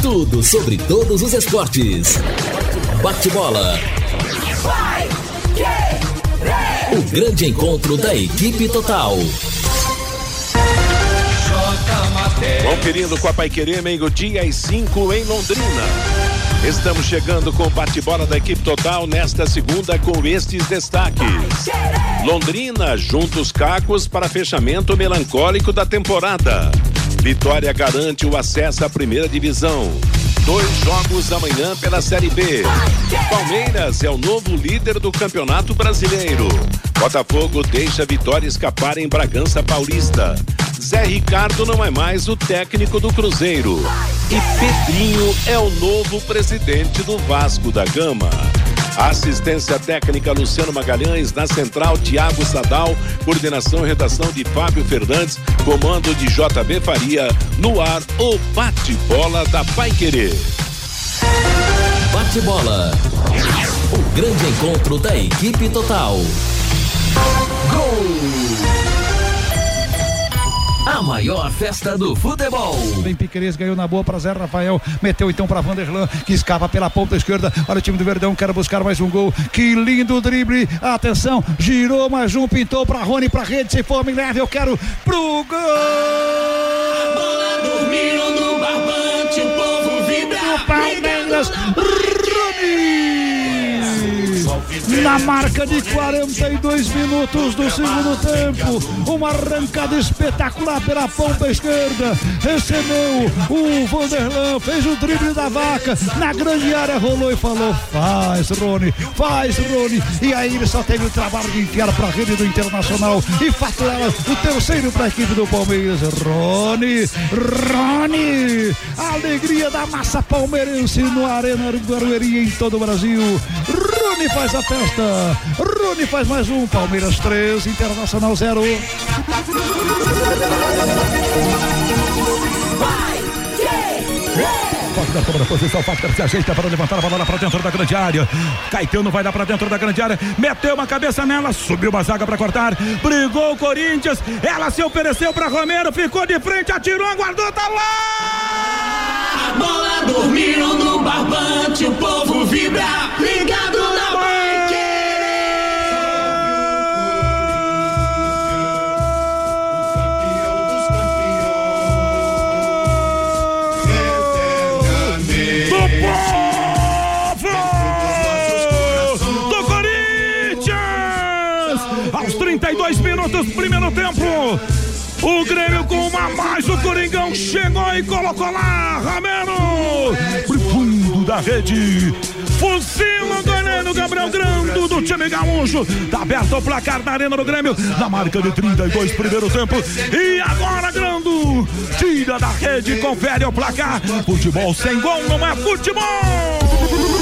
Tudo sobre todos os esportes. Bate-bola. O grande encontro da equipe total. Conferindo com a Paiquerê, meio dia e 5 em Londrina. Estamos chegando com o bate-bola da equipe total nesta segunda com estes destaques. Londrina junta os cacos para fechamento melancólico da temporada. Vitória garante o acesso à primeira divisão. Dois jogos amanhã pela Série B. Palmeiras é o novo líder do Campeonato Brasileiro. Botafogo deixa a vitória escapar em Bragança Paulista. Zé Ricardo não é mais o técnico do Cruzeiro. E Pedrinho é o novo presidente do Vasco da Gama. Assistência técnica Luciano Magalhães, na central Tiago Sadal, coordenação e redação de Fábio Fernandes, comando de JB Faria, no ar o bate-bola da Paiquerê. Bate-bola. O grande encontro da equipe total. A maior festa do futebol. Bem Piqueires ganhou na boa para Zé Rafael. Meteu então para Vanderlan, que escapa pela ponta esquerda. Olha o time do Verdão, quer buscar mais um gol. Que lindo drible. Atenção, girou mais um, pintou para Rony, para rede. Se for, me leve, eu quero pro gol. A bola dormiu no barbante, o povo vibra. O Palmeiras, Rony na marca de 42 minutos do segundo tempo. Uma arrancada espetacular pela ponta esquerda. Recebeu o Vanderlan, fez o drible da vaca. Na grande área rolou e falou: faz, Rony, faz, Rony. E aí ele só teve o trabalho de enfiar para a rede do Internacional e faturar o terceiro para a equipe do Palmeiras. Rony, Rony, alegria da massa palmeirense no Arena Barueri em todo o Brasil. Rony faz a festa. Rony faz mais um. Palmeiras 3, Internacional 0. Fagner toma posição, Fagner se ajeita para levantar a bola para dentro da grande área. Caetano vai dar para dentro da grande área, meteu uma cabeça nela, subiu uma zaga para cortar, brigou o Corinthians, ela se ofereceu para Romero, ficou de frente, atirou, aguardou, tá lá! Bola dormiu no barbante, o povo vibra, ligado na aos Mais, o Coringão chegou e colocou lá, Ramiro, pro fundo da rede. Fuzila o goleiro Gabriel Grando do time gaúcho. Tá aberto o placar na arena do Grêmio, na marca de 32, primeiro tempo. E agora Grando tira da rede, confere o placar. Futebol sem gol não é futebol.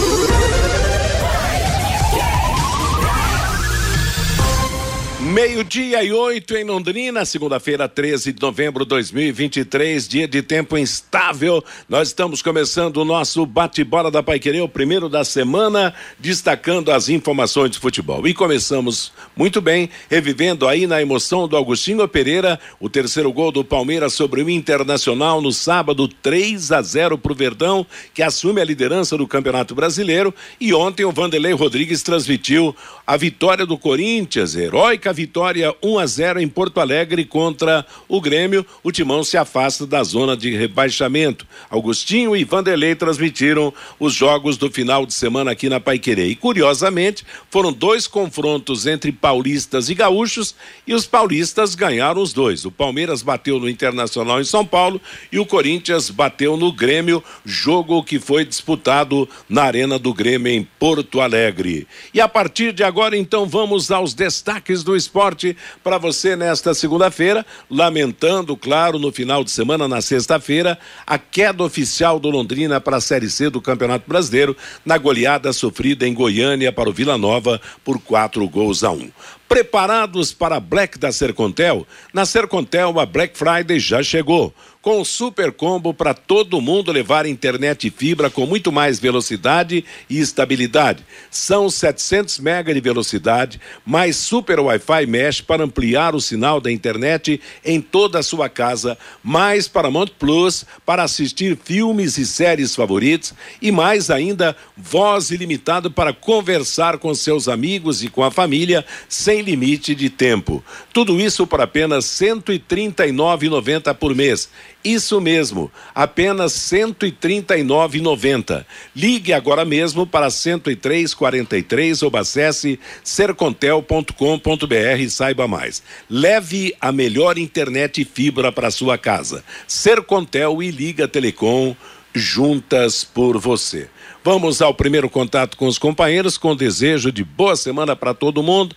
Meio-dia e oito em Londrina, segunda-feira, 13 de novembro de 2023, dia de tempo instável. Nós estamos começando o nosso bate-bola da Paiquerê, o primeiro da semana, destacando as informações de futebol. E começamos muito bem, revivendo aí na emoção do Agostinho Pereira, o terceiro gol do Palmeiras sobre o Internacional no sábado, 3 a 0 para o Verdão, que assume a liderança do Campeonato Brasileiro. E ontem o Vanderlei Rodrigues transmitiu a vitória do Corinthians, heróica vitória 1 a 0 em Porto Alegre contra o Grêmio. O Timão se afasta da zona de rebaixamento. Augustinho e Vanderlei transmitiram os jogos do final de semana aqui na Paiquerê. E curiosamente, foram dois confrontos entre paulistas e gaúchos e os paulistas ganharam os dois. O Palmeiras bateu no Internacional em São Paulo e o Corinthians bateu no Grêmio, jogo que foi disputado na Arena do Grêmio em Porto Alegre. E a partir de agora, então, vamos aos destaques do esporte para você nesta segunda-feira, lamentando, claro, no final de semana, na sexta-feira, a queda oficial do Londrina para a Série C do Campeonato Brasileiro, na goleada sofrida em Goiânia para o Vila Nova por quatro gols a um. Preparados para a Black da Sercontel? Na Sercontel, a Black Friday já chegou com super combo para todo mundo levar internet e fibra com muito mais velocidade e estabilidade. São 700 mega de velocidade, mais super Wi-Fi mesh para ampliar o sinal da internet em toda a sua casa, mais Paramount Plus para assistir filmes e séries favoritos e mais ainda voz ilimitada para conversar com seus amigos e com a família sem limite de tempo. Tudo isso por apenas R$ 139,90 por mês isso mesmo, apenas R$ 139,90. Ligue agora mesmo para 10343 ou acesse sercontel.com.br e saiba mais. Leve a melhor internet e fibra para sua casa. Sercontel e Liga Telecom juntas por você. Vamos ao primeiro contato com os companheiros, com desejo de boa semana para todo mundo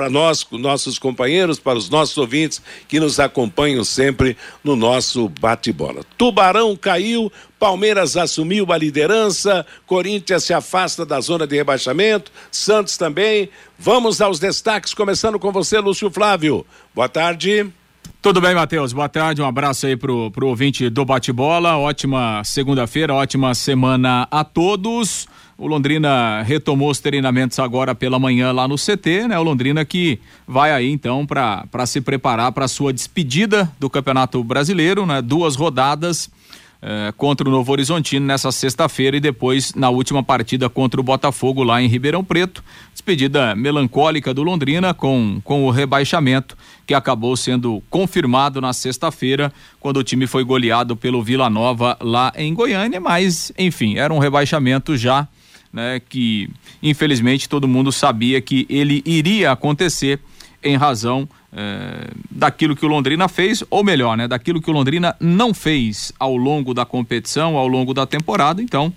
para nós, nossos companheiros, para os nossos ouvintes que nos acompanham sempre no nosso bate-bola. Tubarão caiu, Palmeiras assumiu a liderança, Corinthians se afasta da zona de rebaixamento, Santos também. Vamos aos destaques, começando com você, Lúcio Flávio. Boa tarde. Tudo bem, Matheus? Boa tarde, um abraço aí pro, pro ouvinte do bate-bola. Ótima segunda-feira, ótima semana a todos. O Londrina retomou os treinamentos agora pela manhã lá no CT, né? O Londrina que vai aí então para se preparar para sua despedida do Campeonato Brasileiro, né? Duas rodadas eh, contra o Novo Horizontino nessa sexta-feira e depois na última partida contra o Botafogo lá em Ribeirão Preto. Despedida melancólica do Londrina com, com o rebaixamento que acabou sendo confirmado na sexta-feira, quando o time foi goleado pelo Vila Nova lá em Goiânia, mas enfim, era um rebaixamento já né, que infelizmente todo mundo sabia que ele iria acontecer em razão eh, daquilo que o Londrina fez, ou melhor, né, daquilo que o Londrina não fez ao longo da competição, ao longo da temporada. Então,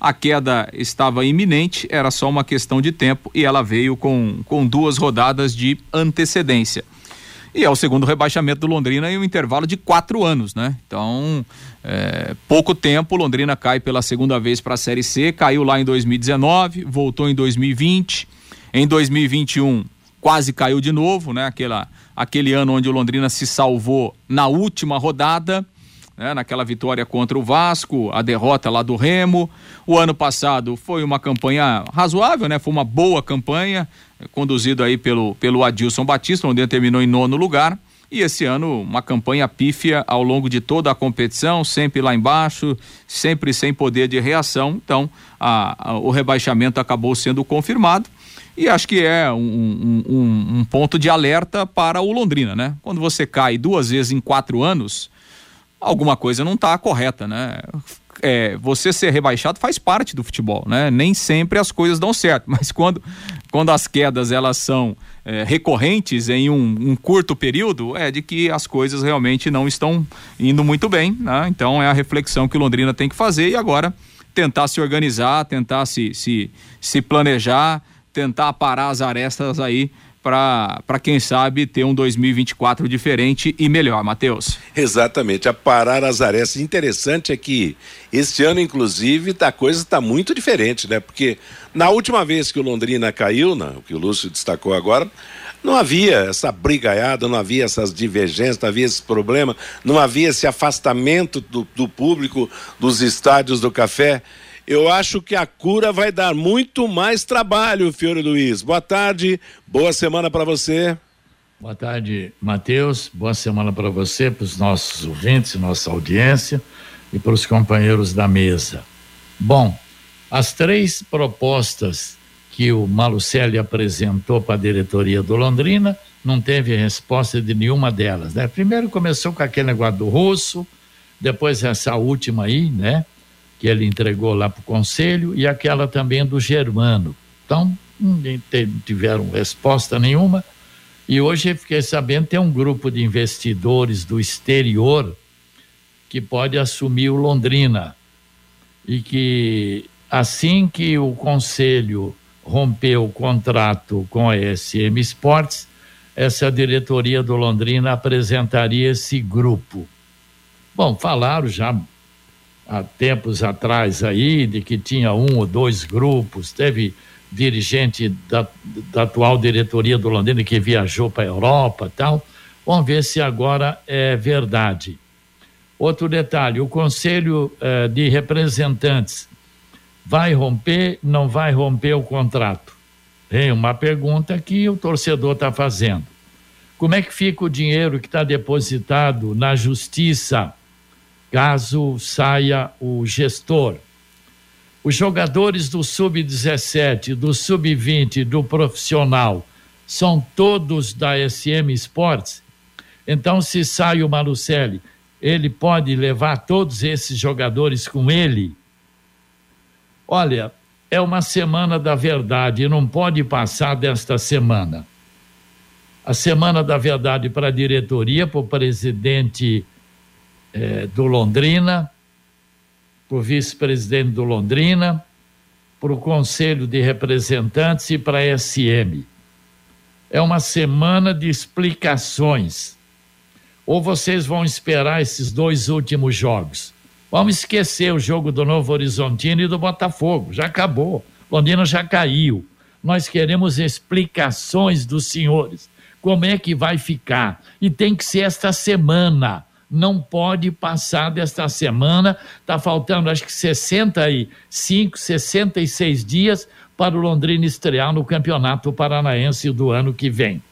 a queda estava iminente, era só uma questão de tempo e ela veio com, com duas rodadas de antecedência. E é o segundo rebaixamento do Londrina em um intervalo de quatro anos, né? Então, é, pouco tempo, Londrina cai pela segunda vez para a Série C, caiu lá em 2019, voltou em 2020, em 2021 quase caiu de novo, né? Aquela, aquele ano onde o Londrina se salvou na última rodada, né? naquela vitória contra o Vasco, a derrota lá do Remo. O ano passado foi uma campanha razoável, né? Foi uma boa campanha, conduzido aí pelo, pelo Adilson Batista, onde ele terminou em nono lugar. E esse ano, uma campanha pífia ao longo de toda a competição, sempre lá embaixo, sempre sem poder de reação. Então, a, a, o rebaixamento acabou sendo confirmado. E acho que é um, um, um, ponto de alerta para o Londrina, né? Quando você cai duas vezes em quatro anos, alguma coisa não está correta, né? É, você ser rebaixado faz parte do futebol, né? Nem sempre as coisas dão certo, mas quando, quando as quedas elas são é, recorrentes em um, um, curto período, é de que as coisas realmente não estão indo muito bem, né? Então é a reflexão que Londrina tem que fazer e agora tentar se organizar, tentar se, se, se planejar, tentar parar as arestas aí para quem sabe ter um 2024 diferente e melhor, Matheus. Exatamente, a parar as arestas. Interessante é que este ano, inclusive, a coisa está muito diferente, né? Porque na última vez que o Londrina caiu, né, o que o Lúcio destacou agora, não havia essa brigaiada, não havia essas divergências, não havia esse problema, não havia esse afastamento do, do público dos estádios do café. Eu acho que a cura vai dar muito mais trabalho, Fiore Luiz. Boa tarde, boa semana para você. Boa tarde, Matheus. Boa semana para você, para os nossos ouvintes, nossa audiência e para os companheiros da mesa. Bom, as três propostas que o Malucelli apresentou para a diretoria do Londrina não teve resposta de nenhuma delas, né? Primeiro começou com aquele negócio do russo, depois essa última aí, né? Que ele entregou lá para o conselho e aquela também do Germano. Então, não tiveram resposta nenhuma. E hoje fiquei sabendo tem um grupo de investidores do exterior que pode assumir o Londrina e que assim que o conselho rompeu o contrato com a SM Sports, essa diretoria do Londrina apresentaria esse grupo. Bom, falaram já há tempos atrás aí de que tinha um ou dois grupos, teve dirigente da, da atual diretoria do Londrina que viajou para a Europa tal. Vamos ver se agora é verdade. Outro detalhe: o Conselho eh, de Representantes vai romper, não vai romper o contrato? É uma pergunta que o torcedor está fazendo. Como é que fica o dinheiro que está depositado na justiça caso saia o gestor? Os jogadores do sub-17, do sub-20, do profissional, são todos da SM Sports? Então, se sai o Malucelli, ele pode levar todos esses jogadores com ele? Olha, é uma semana da verdade, não pode passar desta semana. A semana da verdade para a diretoria, para o presidente eh, do Londrina, para o vice-presidente do Londrina, para o Conselho de Representantes e para a SM. É uma semana de explicações. Ou vocês vão esperar esses dois últimos jogos? Vamos esquecer o jogo do Novo Horizontino e do Botafogo. Já acabou. Londrina já caiu. Nós queremos explicações dos senhores. Como é que vai ficar? E tem que ser esta semana não pode passar desta semana. Está faltando acho que 65, 66 dias para o Londrina estrear no Campeonato Paranaense do ano que vem.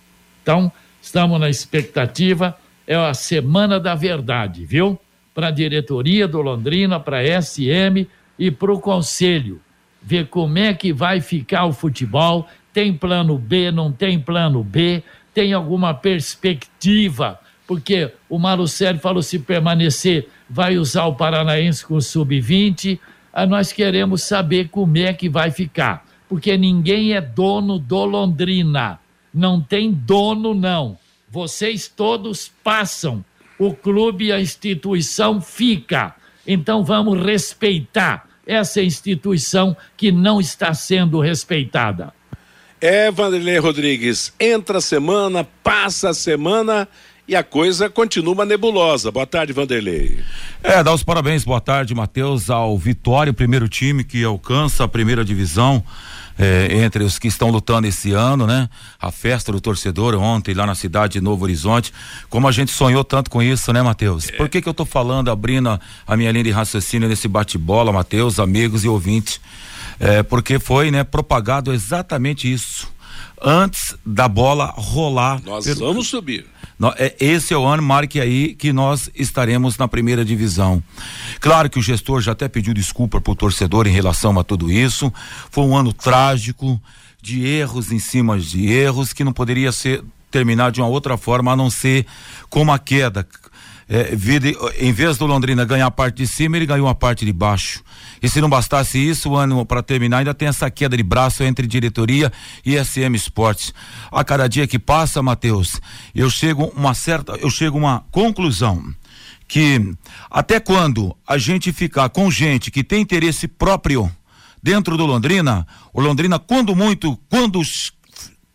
Então, estamos na expectativa. É a semana da verdade, viu? Para a diretoria do Londrina, para a SM e para o Conselho. Ver como é que vai ficar o futebol. Tem plano B, não tem plano B? Tem alguma perspectiva porque o Malucelli falou se permanecer, vai usar o Paranaense com o sub-20. Ah, nós queremos saber como é que vai ficar, porque ninguém é dono do Londrina. Não tem dono, não. Vocês todos passam. O clube e a instituição fica. Então vamos respeitar essa instituição que não está sendo respeitada. É, Vanderlei Rodrigues, entra a semana, passa a semana e a coisa continua nebulosa. Boa tarde, Vanderlei. É, dá os parabéns, boa tarde, Matheus, ao Vitória, primeiro time que alcança a primeira divisão. É, entre os que estão lutando esse ano, né? A festa do torcedor ontem lá na cidade de Novo Horizonte, como a gente sonhou tanto com isso, né, Matheus? É. Por que que eu tô falando, abrindo a, a minha linha de raciocínio nesse bate-bola, Matheus, amigos e ouvintes? É, porque foi, né, propagado exatamente isso antes da bola rolar. Nós pelo... vamos subir. É, esse é o ano, marque aí, que nós estaremos na primeira divisão. Claro que o gestor já até pediu desculpa pro torcedor em relação a tudo isso. Foi um ano trágico, de erros em cima de erros, que não poderia ser terminar de uma outra forma a não ser com uma queda é, em vez do Londrina ganhar a parte de cima, ele ganhou a parte de baixo. E se não bastasse isso, o ano para terminar ainda tem essa queda de braço entre diretoria e SM Esportes. A cada dia que passa, Matheus, eu chego uma certa, eu chego uma conclusão que até quando a gente ficar com gente que tem interesse próprio dentro do Londrina, o Londrina quando muito, quando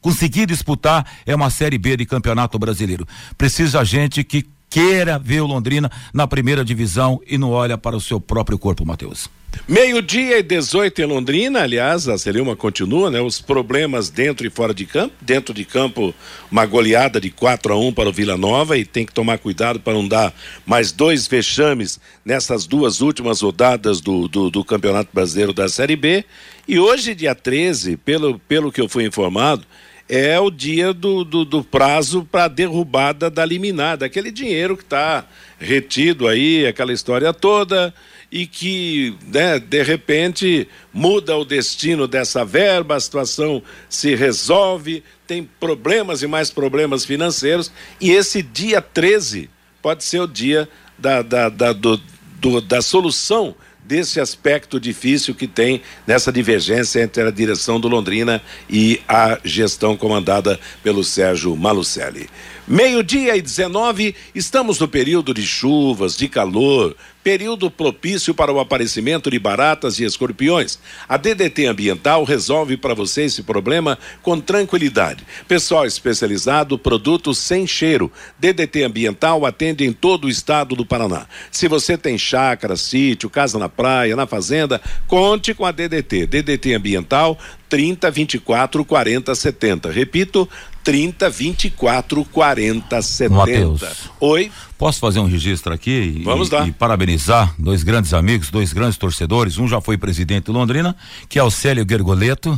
conseguir disputar é uma série B de Campeonato Brasileiro. Precisa gente que queira ver o Londrina na primeira divisão e não olha para o seu próprio corpo, Matheus. Meio-dia e 18 em Londrina, aliás, a Celima continua, né? Os problemas dentro e fora de campo. Dentro de campo, uma goleada de 4 a 1 para o Vila Nova e tem que tomar cuidado para não dar mais dois vexames nessas duas últimas rodadas do, do, do Campeonato Brasileiro da Série B. E hoje, dia 13, pelo, pelo que eu fui informado, é o dia do, do, do prazo para derrubada da liminar, daquele dinheiro que está retido aí, aquela história toda, e que, né, de repente, muda o destino dessa verba, a situação se resolve, tem problemas e mais problemas financeiros, e esse dia 13 pode ser o dia da, da, da, do, do, da solução desse aspecto difícil que tem nessa divergência entre a direção do Londrina e a gestão comandada pelo Sérgio Malucelli. Meio-dia e 19, estamos no período de chuvas, de calor, período propício para o aparecimento de baratas e escorpiões. A DDT Ambiental resolve para você esse problema com tranquilidade. Pessoal especializado, produtos sem cheiro. DDT Ambiental atende em todo o estado do Paraná. Se você tem chácara, sítio, casa na praia, na fazenda, conte com a DDT. DDT ambiental 30 24 40 70. Repito, 30 24 40 70. Mateus. Oi. Posso fazer um registro aqui e, Vamos lá. e parabenizar dois grandes amigos, dois grandes torcedores. Um já foi presidente do Londrina, que é o Célio Gergoleto,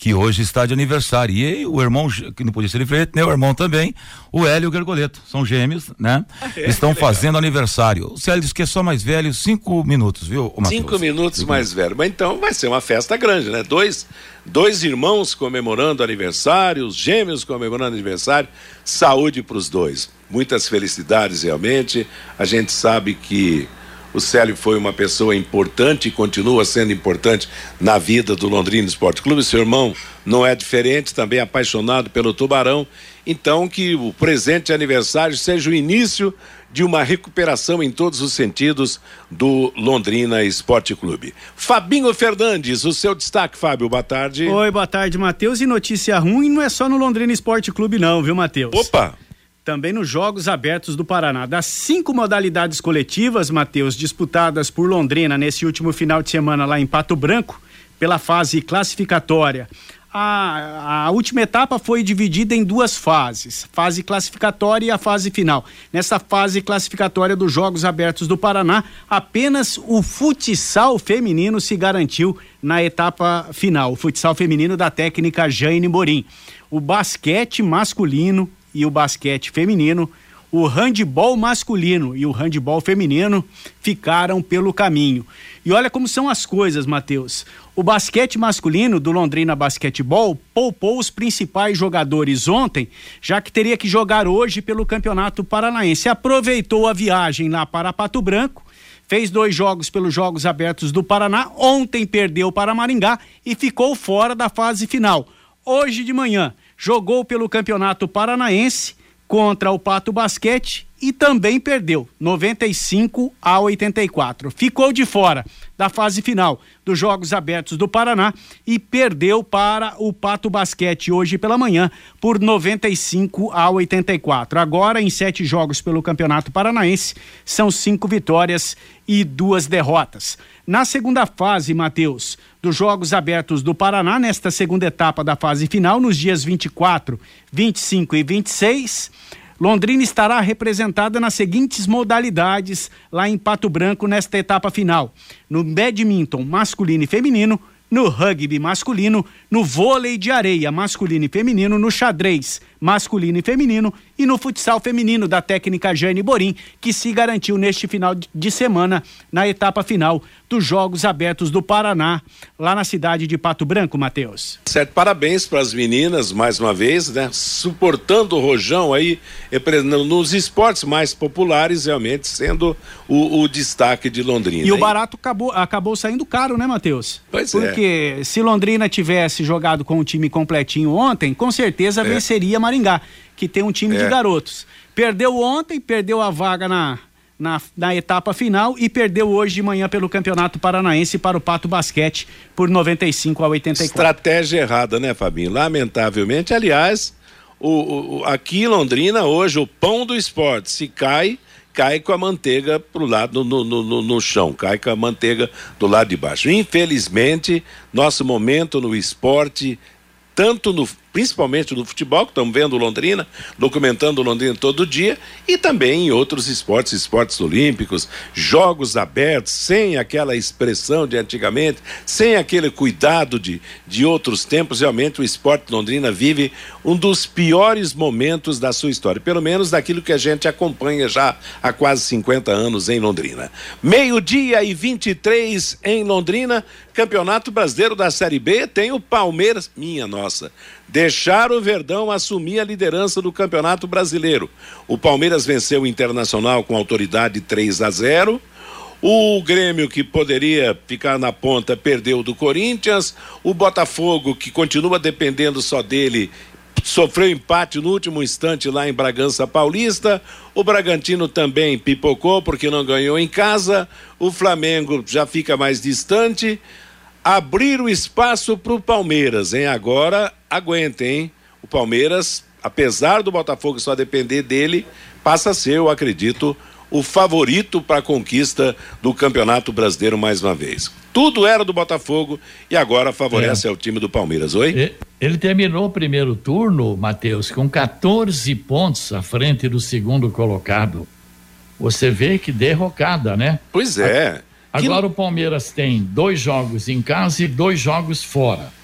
que hoje está de aniversário. E o irmão, que não podia ser diferente, né? O irmão também, o Hélio Gergoleto. São gêmeos, né? É, Estão fazendo aniversário. O Célio disse que é só mais velho, cinco minutos, viu, Matheus? Cinco minutos mais velho. Mas então vai ser uma festa grande, né? Dois, dois irmãos comemorando aniversário, os gêmeos comemorando aniversário. Saúde para os dois. Muitas felicidades, realmente. A gente sabe que o Célio foi uma pessoa importante e continua sendo importante na vida do Londrina Esporte Clube. Seu irmão não é diferente, também apaixonado pelo Tubarão. Então, que o presente de aniversário seja o início de uma recuperação em todos os sentidos do Londrina Esporte Clube. Fabinho Fernandes, o seu destaque, Fábio, boa tarde. Oi, boa tarde, Matheus. E notícia ruim não é só no Londrina Esporte Clube, não, viu, Matheus? Opa! Também nos Jogos Abertos do Paraná. Das cinco modalidades coletivas, Matheus, disputadas por Londrina nesse último final de semana lá em Pato Branco, pela fase classificatória. A, a, última etapa foi dividida em duas fases, fase classificatória e a fase final. Nessa fase classificatória dos Jogos Abertos do Paraná, apenas o futsal feminino se garantiu na etapa final, o futsal feminino da técnica Jane Morim. O basquete masculino e o basquete feminino, o handball masculino e o handball feminino ficaram pelo caminho. E olha como são as coisas, Matheus. O basquete masculino do Londrina Basquetebol poupou os principais jogadores ontem, já que teria que jogar hoje pelo Campeonato Paranaense. Aproveitou a viagem lá para Pato Branco, fez dois jogos pelos Jogos Abertos do Paraná. Ontem perdeu para Maringá e ficou fora da fase final. Hoje de manhã jogou pelo Campeonato Paranaense contra o Pato Basquete e também perdeu 95 a 84. Ficou de fora da fase final dos Jogos Abertos do Paraná e perdeu para o Pato Basquete hoje pela manhã por 95 a 84. Agora, em sete jogos pelo Campeonato Paranaense, são cinco vitórias e duas derrotas. Na segunda fase, Matheus, dos Jogos Abertos do Paraná, nesta segunda etapa da fase final, nos dias 24, 25 e 26, Londrina estará representada nas seguintes modalidades lá em Pato Branco nesta etapa final: no badminton masculino e feminino, no rugby masculino, no vôlei de areia masculino e feminino, no xadrez masculino e feminino e no futsal feminino da técnica Jane Borim, que se garantiu neste final de semana na etapa final dos Jogos Abertos do Paraná, lá na cidade de Pato Branco, Matheus. Certo, parabéns para as meninas mais uma vez, né? Suportando o rojão aí nos esportes mais populares, realmente sendo o, o destaque de Londrina. E hein? o barato acabou, acabou saindo caro, né, Matheus? Pois Porque é. Porque se Londrina tivesse jogado com o time completinho ontem, com certeza É. venceria Maringá, que tem um time de É. garotos. Perdeu ontem, perdeu a vaga na, na, na etapa final e perdeu hoje de manhã pelo Campeonato Paranaense para o Pato Basquete por 95 a 84. Estratégia errada, né, Fabinho? Lamentavelmente, aliás, o, o- aqui em Londrina, hoje, o pão do esporte, se cai, cai com a manteiga pro lado no, no, no, no chão, cai com a manteiga do lado de baixo. Infelizmente, nosso momento no esporte, tanto no principalmente no futebol, que estamos vendo Londrina, documentando Londrina todo dia, e também em outros esportes, esportes olímpicos, jogos abertos, sem aquela expressão de antigamente, sem aquele cuidado de, de outros tempos, realmente o esporte Londrina vive um dos piores momentos da sua história, pelo menos daquilo que a gente acompanha já há quase 50 anos em Londrina. Meio-dia e 23 em Londrina, Campeonato Brasileiro da Série B, tem o Palmeiras, minha nossa, deixar o Verdão assumir a liderança do Campeonato Brasileiro. O Palmeiras venceu o Internacional com autoridade 3 a 0. O Grêmio, que poderia ficar na ponta, perdeu do Corinthians. O Botafogo, que continua dependendo só dele, sofreu empate no último instante lá em Bragança Paulista. O Bragantino também pipocou porque não ganhou em casa. O Flamengo já fica mais distante. Abrir o espaço para o Palmeiras, hein? Agora aguentem, hein? O Palmeiras, apesar do Botafogo só depender dele, passa a ser, eu acredito, o favorito para a conquista do Campeonato Brasileiro mais uma vez. Tudo era do Botafogo e agora favorece é. ao time do Palmeiras. Oi? Ele terminou o primeiro turno, Matheus, com 14 pontos à frente do segundo colocado. Você vê que derrocada, né? Pois é. Agora que... o Palmeiras tem dois jogos em casa e dois jogos fora.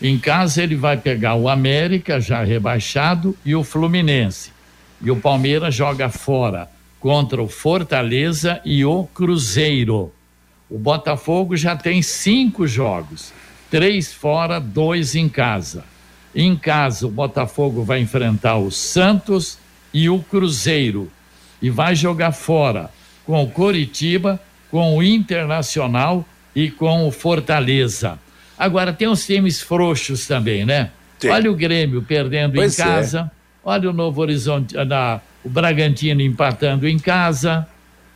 Em casa ele vai pegar o América, já rebaixado, e o Fluminense. E o Palmeiras joga fora contra o Fortaleza e o Cruzeiro. O Botafogo já tem cinco jogos, três fora, dois em casa. Em casa, o Botafogo vai enfrentar o Santos e o Cruzeiro e vai jogar fora com o Coritiba, com o Internacional e com o Fortaleza. Agora, tem uns times frouxos também, né? Sim. Olha o Grêmio perdendo pois em é. casa, é. olha o Novo Horizonte, na, o Bragantino empatando em casa.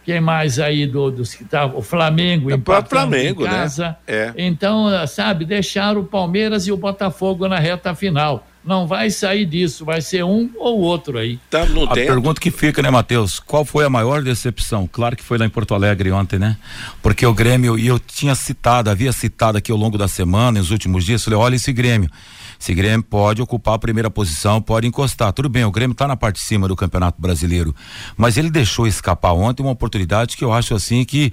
Quem mais aí do, dos que tá, o Flamengo é empatando Flamengo, em né? casa. Né? É. Então, sabe, deixaram o Palmeiras e o Botafogo na reta final. Não vai sair disso, vai ser um ou outro aí. Tá, a pergunta que fica, né, Matheus? Qual foi a maior decepção? Claro que foi lá em Porto Alegre ontem, né? Porque o Grêmio, e eu tinha citado, havia citado aqui ao longo da semana, nos últimos dias, falei, olha esse Grêmio. Esse Grêmio pode ocupar a primeira posição, pode encostar. Tudo bem, o Grêmio está na parte de cima do Campeonato Brasileiro, mas ele deixou escapar ontem uma oportunidade que eu acho assim que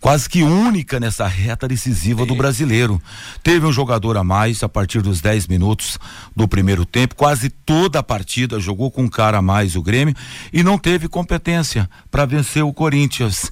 quase que única nessa reta decisiva do brasileiro. Teve um jogador a mais a partir dos 10 minutos do primeiro tempo, quase toda a partida jogou com um cara a mais o Grêmio e não teve competência para vencer o Corinthians.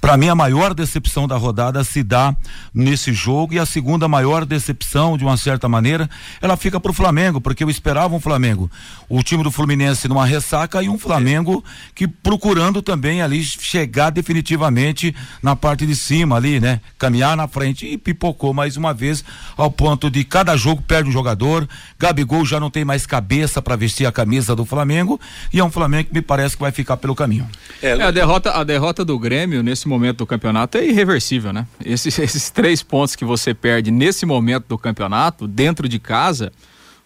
Para mim a maior decepção da rodada se dá nesse jogo e a segunda maior decepção de uma certa maneira, ela fica fica pro Flamengo, porque eu esperava um Flamengo. O time do Fluminense numa ressaca e um Flamengo que procurando também ali chegar definitivamente na parte de cima ali, né? Caminhar na frente e pipocou mais uma vez ao ponto de cada jogo perde um jogador. Gabigol já não tem mais cabeça para vestir a camisa do Flamengo e é um Flamengo que me parece que vai ficar pelo caminho. É, é a derrota, a derrota do Grêmio nesse momento do campeonato é irreversível, né? Esses, esses três pontos que você perde nesse momento do campeonato, dentro de casa,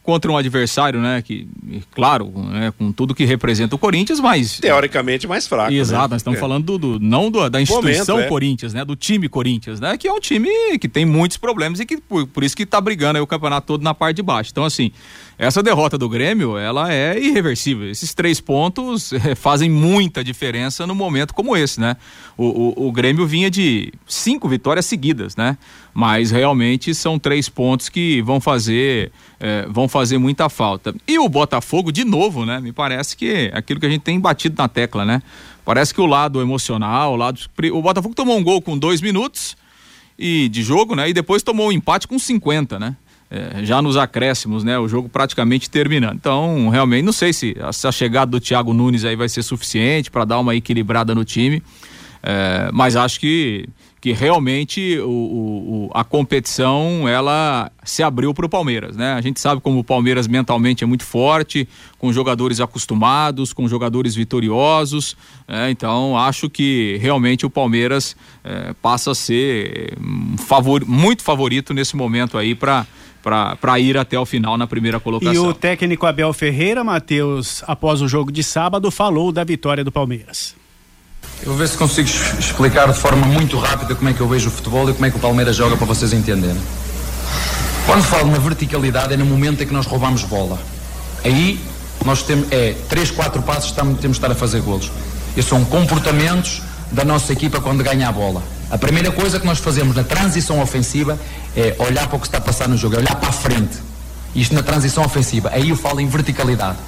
contra um adversário, né, que, claro, né, com tudo que representa o Corinthians, mas teoricamente mais fraco. Né? Exato, né? nós estamos é. falando do, do não do, da instituição Momento, é. Corinthians, né, do time Corinthians, né, que é um time que tem muitos problemas e que por, por isso que está brigando o campeonato todo na parte de baixo. Então assim, essa derrota do Grêmio, ela é irreversível. Esses três pontos é, fazem muita diferença no momento como esse, né? O, o, o Grêmio vinha de cinco vitórias seguidas, né? Mas realmente são três pontos que vão fazer é, vão fazer muita falta. E o Botafogo, de novo, né? Me parece que é aquilo que a gente tem batido na tecla, né? Parece que o lado emocional, o lado. O Botafogo tomou um gol com dois minutos e de jogo, né? E depois tomou um empate com 50, né? É, já nos acréscimos, né? O jogo praticamente terminando. Então, realmente, não sei se a, se a chegada do Thiago Nunes aí vai ser suficiente para dar uma equilibrada no time. É, mas acho que que realmente o, o, a competição ela se abriu para o Palmeiras, né? A gente sabe como o Palmeiras mentalmente é muito forte, com jogadores acostumados, com jogadores vitoriosos, né? então acho que realmente o Palmeiras é, passa a ser um favor, muito favorito nesse momento aí para para ir até o final na primeira colocação. E o técnico Abel Ferreira, Matheus, após o jogo de sábado, falou da vitória do Palmeiras. Eu vou ver se consigo explicar de forma muito rápida como é que eu vejo o futebol e como é que o Palmeiras joga para vocês entenderem. Quando falo na verticalidade é no momento em que nós roubamos bola. Aí nós temos é três, quatro passos que temos de estar a fazer golos. E são comportamentos da nossa equipa quando ganha a bola. A primeira coisa que nós fazemos na transição ofensiva é olhar para o que está a passar no jogo, é olhar para a frente. Isto na transição ofensiva. Aí eu falo em verticalidade.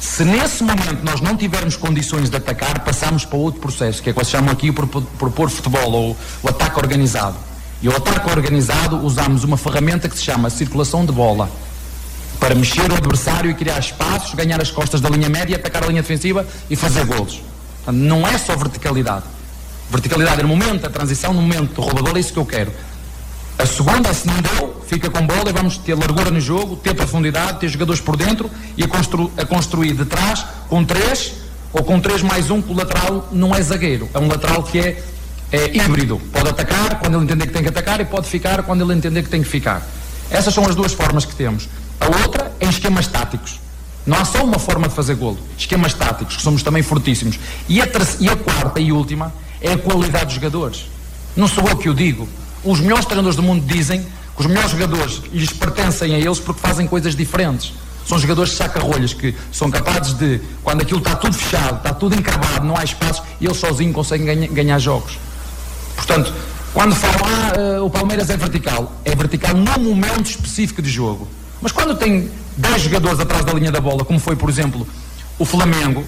Se nesse momento nós não tivermos condições de atacar, passamos para outro processo, que é o que se chama aqui o propor futebol, ou o ataque organizado. E o ataque organizado usamos uma ferramenta que se chama circulação de bola, para mexer o adversário e criar espaços, ganhar as costas da linha média, atacar a linha defensiva e fazer golos. Portanto, não é só verticalidade. Verticalidade é no momento, a transição no momento do roubador, é isso que eu quero. A segunda, se não deu, fica com bola e vamos ter largura no jogo, ter profundidade, ter jogadores por dentro e a, constru a construir de trás com três ou com três mais um, o lateral não é zagueiro, é um lateral que é, é híbrido. Pode atacar quando ele entender que tem que atacar e pode ficar quando ele entender que tem que ficar. Essas são as duas formas que temos. A outra é em esquemas táticos. Não há só uma forma de fazer golo. Esquemas táticos, que somos também fortíssimos. E a, e a quarta e última é a qualidade dos jogadores. Não sou eu que o digo. Os melhores treinadores do mundo dizem que os melhores jogadores lhes pertencem a eles porque fazem coisas diferentes. São jogadores de saca-rolhas que são capazes de, quando aquilo está tudo fechado, está tudo encravado, não há espaço, eles sozinhos conseguem ganha, ganhar jogos. Portanto, quando falam, ah, o Palmeiras é vertical, é vertical num momento específico de jogo. Mas quando tem 10 jogadores atrás da linha da bola, como foi, por exemplo, o Flamengo,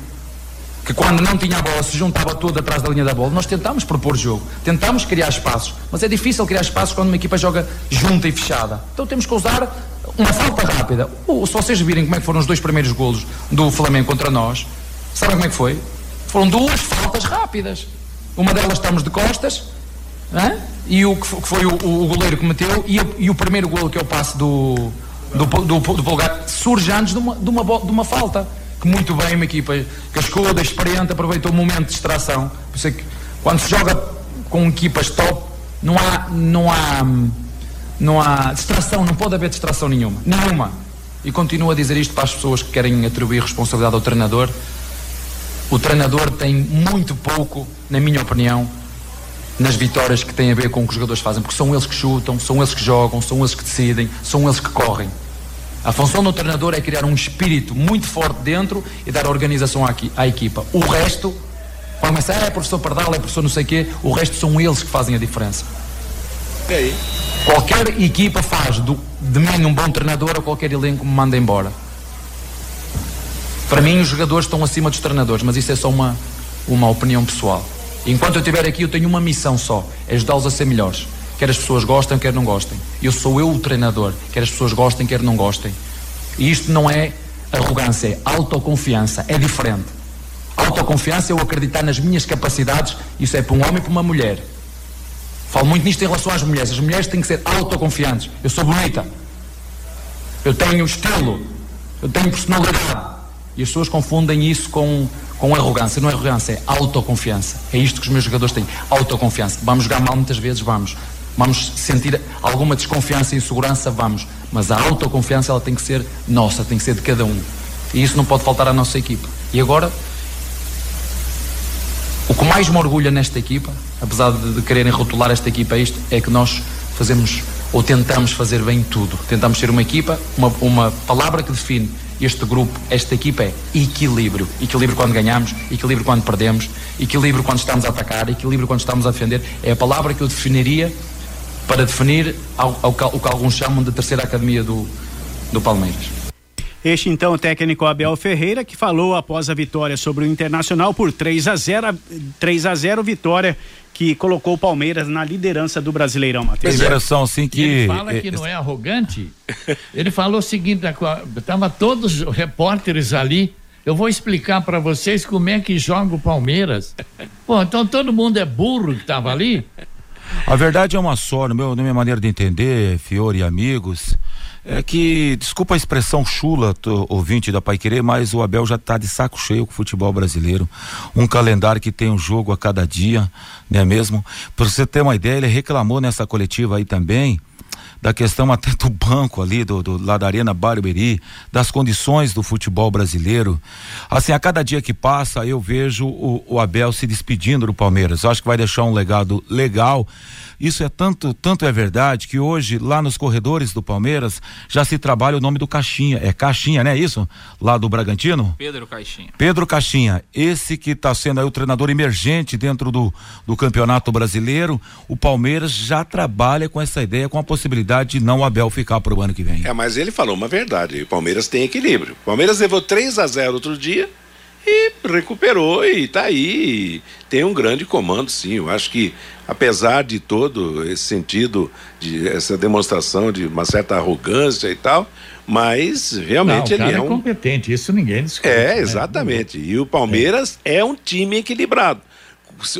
que quando não tinha a bola se juntava todo atrás da linha da bola, nós tentámos propor jogo, tentámos criar espaços, mas é difícil criar espaços quando uma equipa joga junta e fechada. Então temos que usar uma falta rápida. se vocês virem como é que foram os dois primeiros golos do Flamengo contra nós, sabem como é que foi? Foram duas faltas rápidas. Uma delas estamos de costas, e o que foi o, goleiro que meteu, e e o primeiro golo que é o passe do, do, do, do Polgar surge antes de uma, de uma, de uma falta que muito bem uma equipa cascuda, experiente, aproveitou o momento de distração. Por isso é que quando se joga com equipas top, não há, não há, não há distração, não pode haver distração nenhuma. Nenhuma. E continuo a dizer isto para as pessoas que querem atribuir responsabilidade ao treinador. O treinador tem muito pouco, na minha opinião, nas vitórias que têm a ver com o que os jogadores fazem, porque são eles que chutam, são eles que jogam, são eles que decidem, são eles que correm. A função do treinador é criar um espírito muito forte dentro e dar organização à, à equipa. O resto, quando começa, ah, é professor Pardal, é professor não sei o quê, o resto são eles que fazem a diferença. aí? Qualquer equipa faz do, de mim um bom treinador ou qualquer elenco me manda embora. Para mim, os jogadores estão acima dos treinadores, mas isso é só uma, uma opinião pessoal. Enquanto eu estiver aqui, eu tenho uma missão só: é ajudá-los a ser melhores. Quer as pessoas gostem, quer não gostem. Eu sou eu o treinador, quer as pessoas gostem, quer não gostem. E isto não é arrogância, é autoconfiança, é diferente. Autoconfiança é eu acreditar nas minhas capacidades, isso é para um homem e para uma mulher. Falo muito nisto em relação às mulheres. As mulheres têm que ser autoconfiantes. Eu sou bonita. Eu tenho estilo. Eu tenho personalidade. E as pessoas confundem isso com, com arrogância. Não é arrogância, é autoconfiança. É isto que os meus jogadores têm. Autoconfiança. Vamos jogar mal muitas vezes? Vamos. Vamos sentir alguma desconfiança e insegurança? Vamos. Mas a autoconfiança ela tem que ser nossa, tem que ser de cada um. E isso não pode faltar à nossa equipa. E agora, o que mais me orgulha nesta equipa, apesar de, de quererem rotular esta equipa isto, é que nós fazemos ou tentamos fazer bem tudo. Tentamos ser uma equipa, uma, uma palavra que define este grupo, esta equipa é equilíbrio. Equilíbrio quando ganhamos, equilíbrio quando perdemos, equilíbrio quando estamos a atacar, equilíbrio quando estamos a defender. É a palavra que eu definiria para definir o que alguns chamam de terceira academia do, do Palmeiras. Este então o técnico Abel Ferreira que falou após a vitória sobre o Internacional por 3 a 0, 3 a 0 vitória que colocou o Palmeiras na liderança do Brasileirão, Matheus. Impressão assim que ele fala que não é arrogante. Ele falou o seguinte, tava todos os repórteres ali eu vou explicar para vocês como é que joga o Palmeiras. Pô, então todo mundo é burro que estava ali? A verdade é uma só, no meu, na minha maneira de entender, Fiore e amigos, é que, desculpa a expressão chula, tô, ouvinte da Pai Querer, mas o Abel já está de saco cheio com o futebol brasileiro. Um calendário que tem um jogo a cada dia, não é mesmo? Para você ter uma ideia, ele reclamou nessa coletiva aí também da questão até do banco ali, do, do lá da Arena Barueri, das condições do futebol brasileiro. Assim, a cada dia que passa, eu vejo o, o Abel se despedindo do Palmeiras. Eu acho que vai deixar um legado legal isso é tanto, tanto é verdade que hoje lá nos corredores do Palmeiras já se trabalha o nome do Caixinha. É Caixinha, né? Isso? Lá do Bragantino? Pedro Caixinha. Pedro Caixinha. Esse que está sendo aí o treinador emergente dentro do, do Campeonato Brasileiro. O Palmeiras já trabalha com essa ideia, com a possibilidade de não o Abel ficar para o ano que vem. É, mas ele falou uma verdade. O Palmeiras tem equilíbrio. O Palmeiras levou 3 a 0 outro dia e recuperou e está aí. Tem um grande comando, sim. Eu acho que, apesar de todo esse sentido, de essa demonstração de uma certa arrogância e tal, mas realmente Não, ele é, é um. competente, isso ninguém discute. É, né? exatamente. Né? E o Palmeiras é. é um time equilibrado.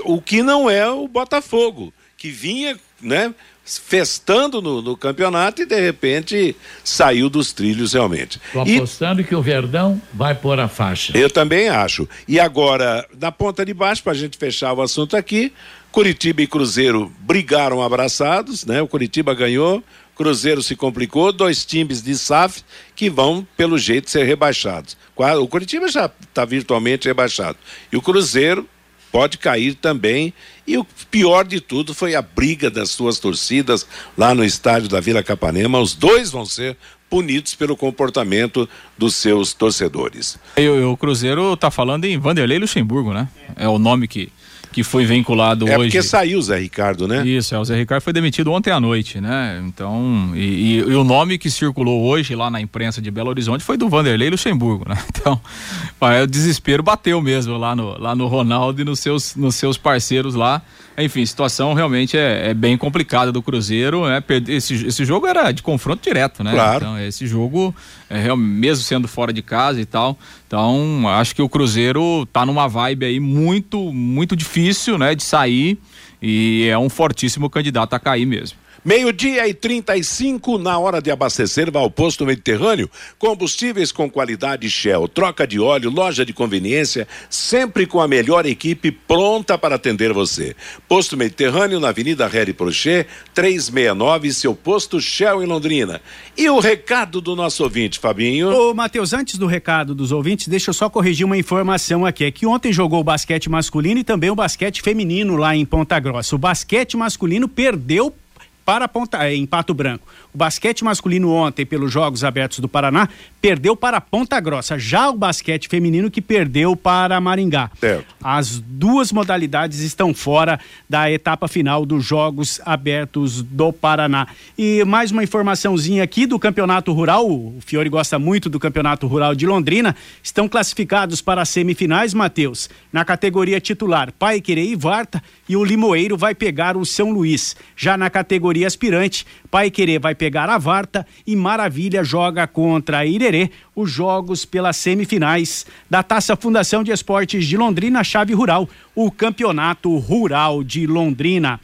O que não é o Botafogo, que vinha, né? Festando no, no, campeonato e de repente saiu dos trilhos realmente. Estou apostando e, que o Verdão vai pôr a faixa. Eu também acho. E agora, na ponta de baixo, para a gente fechar o assunto aqui, Curitiba e Cruzeiro brigaram abraçados, né? O Curitiba ganhou, Cruzeiro se complicou, dois times de SAF que vão, pelo jeito, ser rebaixados. O Curitiba já está virtualmente rebaixado. E o Cruzeiro pode cair também. E o pior de tudo foi a briga das suas torcidas lá no estádio da Vila Capanema. Os dois vão ser punidos pelo comportamento dos seus torcedores. E, o Cruzeiro está falando em Vanderlei Luxemburgo, né? É o nome que que foi vinculado é hoje. É porque saiu o Zé Ricardo, né? Isso, é, o Zé Ricardo foi demitido ontem à noite, né? Então, e, e, e, o nome que circulou hoje lá na imprensa de Belo Horizonte foi do Vanderlei Luxemburgo, né? Então, o desespero bateu mesmo lá no, lá no Ronaldo e nos seus, nos seus parceiros lá. Enfim, situação realmente é, é bem complicada do Cruzeiro, né? Esse, esse jogo era de confronto direto, né? Claro. Então, esse jogo, é, mesmo sendo fora de casa e tal, então acho que o Cruzeiro tá numa vibe aí muito, muito difícil, né? De sair e é um fortíssimo candidato a cair mesmo. Meio-dia e 35 na hora de abastecer, vá ao posto Mediterrâneo. Combustíveis com qualidade Shell, troca de óleo, loja de conveniência, sempre com a melhor equipe pronta para atender você. Posto Mediterrâneo na Avenida Harry Prochet, 369, seu posto Shell em Londrina. E o recado do nosso ouvinte, Fabinho? Ô, Matheus, antes do recado dos ouvintes, deixa eu só corrigir uma informação aqui. É que ontem jogou o basquete masculino e também o basquete feminino lá em Ponta Grossa. O basquete masculino perdeu para Ponta, em Pato Branco. O basquete masculino ontem, pelos Jogos Abertos do Paraná, perdeu para Ponta Grossa. Já o basquete feminino que perdeu para Maringá. Certo. As duas modalidades estão fora da etapa final dos Jogos Abertos do Paraná. E mais uma informaçãozinha aqui do Campeonato Rural. O Fiore gosta muito do Campeonato Rural de Londrina. Estão classificados para as semifinais, Matheus, na categoria titular Pai Querer e Varta. E o Limoeiro vai pegar o São Luís. Já na categoria aspirante, Pai Querer vai pegar a Varta e Maravilha joga contra a Os jogos pelas semifinais da Taça Fundação de Esportes de Londrina, chave rural, o Campeonato Rural de Londrina.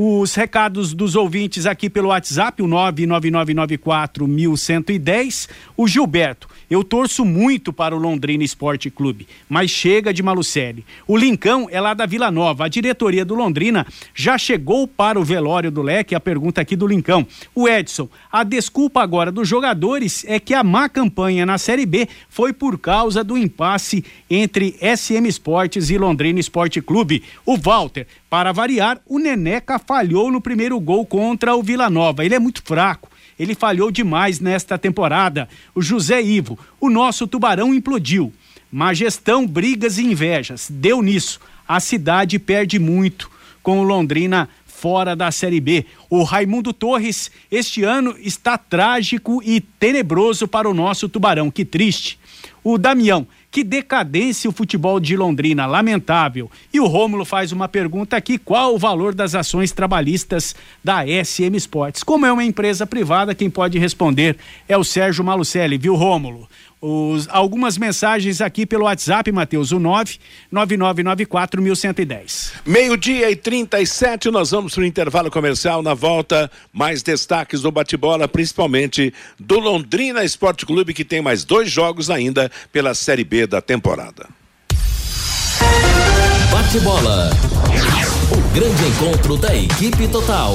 Os recados dos ouvintes aqui pelo WhatsApp, o 999941110. O Gilberto, eu torço muito para o Londrina Esporte Clube, mas chega de Malucelli. O Lincão é lá da Vila Nova. A diretoria do Londrina já chegou para o velório do Leque. A pergunta aqui do Lincão. O Edson, a desculpa agora dos jogadores é que a má campanha na Série B foi por causa do impasse entre SM Esportes e Londrina Esporte Clube. O Walter, para variar, o Neneca falhou no primeiro gol contra o Vila Nova. Ele é muito fraco. Ele falhou demais nesta temporada. O José Ivo, o nosso tubarão implodiu. Má gestão, brigas e invejas. Deu nisso. A cidade perde muito com o Londrina fora da Série B. O Raimundo Torres, este ano está trágico e tenebroso para o nosso tubarão. Que triste. O Damião, que decadência o futebol de Londrina, lamentável. E o Rômulo faz uma pergunta aqui: qual o valor das ações trabalhistas da SM Sports? Como é uma empresa privada, quem pode responder é o Sérgio Malucelli, viu, Rômulo? Os, algumas mensagens aqui pelo WhatsApp, Matheus, o 99994 Meio-dia e 37, nós vamos para o intervalo comercial. Na volta, mais destaques do bate-bola, principalmente do Londrina Esporte Clube, que tem mais dois jogos ainda pela Série B da temporada. Bate-bola. O grande encontro da equipe total.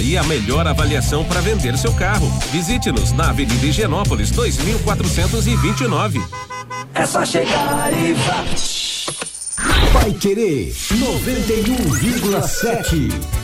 e a melhor avaliação para vender seu carro. Visite-nos na Avenida Higienópolis 2429. É só chegar e vai. Vai querer 91,7.